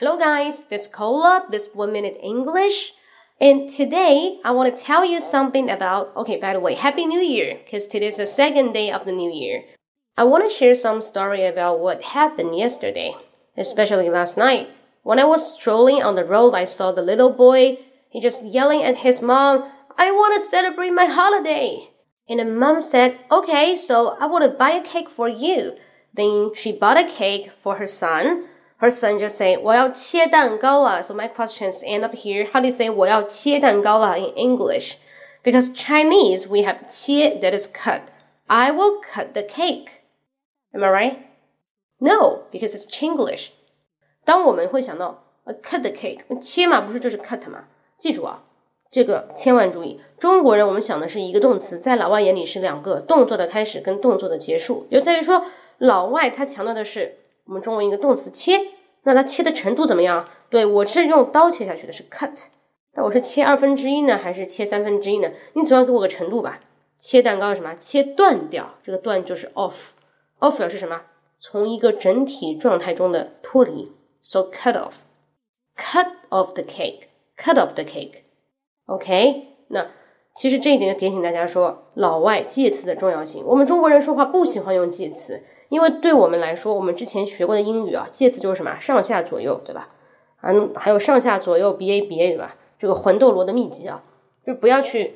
Hello, guys. This is Cola. This one minute English. And today I want to tell you something about, okay, by the way, Happy New Year, because today is the second day of the new year. I want to share some story about what happened yesterday, especially last night. When I was strolling on the road, I saw the little boy. He just yelling at his mom, I want to celebrate my holiday. And the mom said, okay, so I want to buy a cake for you. Then she bought a cake for her son her son just say 我要切蛋糕了. So my questions end up here. How do you say 我要切蛋糕了 in English? Because Chinese we have 切 that is cut. I will cut the cake. Am I right? No, because it's Chinglish. 当我们会想到 a cut the cake，切嘛不是就是 cut 嘛？记住啊，这个千万注意。中国人我们想的是一个动词，在老外眼里是两个动作的开始跟动作的结束，就在于说老外他强调的是。 我们中文一个动词切，那它切的程度怎么样？对我是用刀切下去的，是 cut。那我是切二分之一呢，还是切三分之一呢？你总要给我个程度吧。切蛋糕是什么？切断掉，这个断就是 off。off 表示什么？从一个整体状态中的脱离。So cut off。cut off the cake。cut off the cake。OK，那其实这一点就点醒大家说，老外介词的重要性。我们中国人说话不喜欢用介词。因为对我们来说，我们之前学过的英语啊，介词就是什么上下左右，对吧？啊，还有上下左右，b a b a，对吧？这个魂斗罗的秘籍啊，就不要去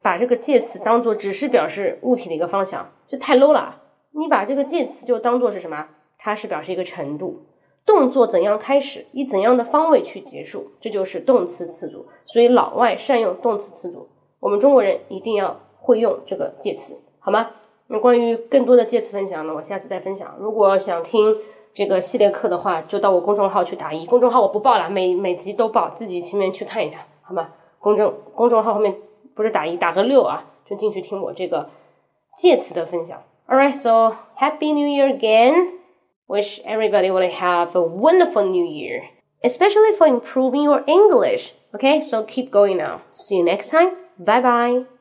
把这个介词当做只是表示物体的一个方向，这太 low 了。你把这个介词就当做是什么？它是表示一个程度，动作怎样开始，以怎样的方位去结束，这就是动词词组。所以老外善用动词词组，我们中国人一定要会用这个介词，好吗？那关于更多的介词分享呢，我下次再分享。如果想听这个系列课的话，就到我公众号去打一。公众号我不报了，每每集都报，自己前面去看一下，好吗？公众公众号后面不是打一，打个六啊，就进去听我这个介词的分享。All right, so happy New Year again. Wish everybody will have a wonderful New Year, especially for improving your English. Okay, so keep going now. See you next time. Bye bye.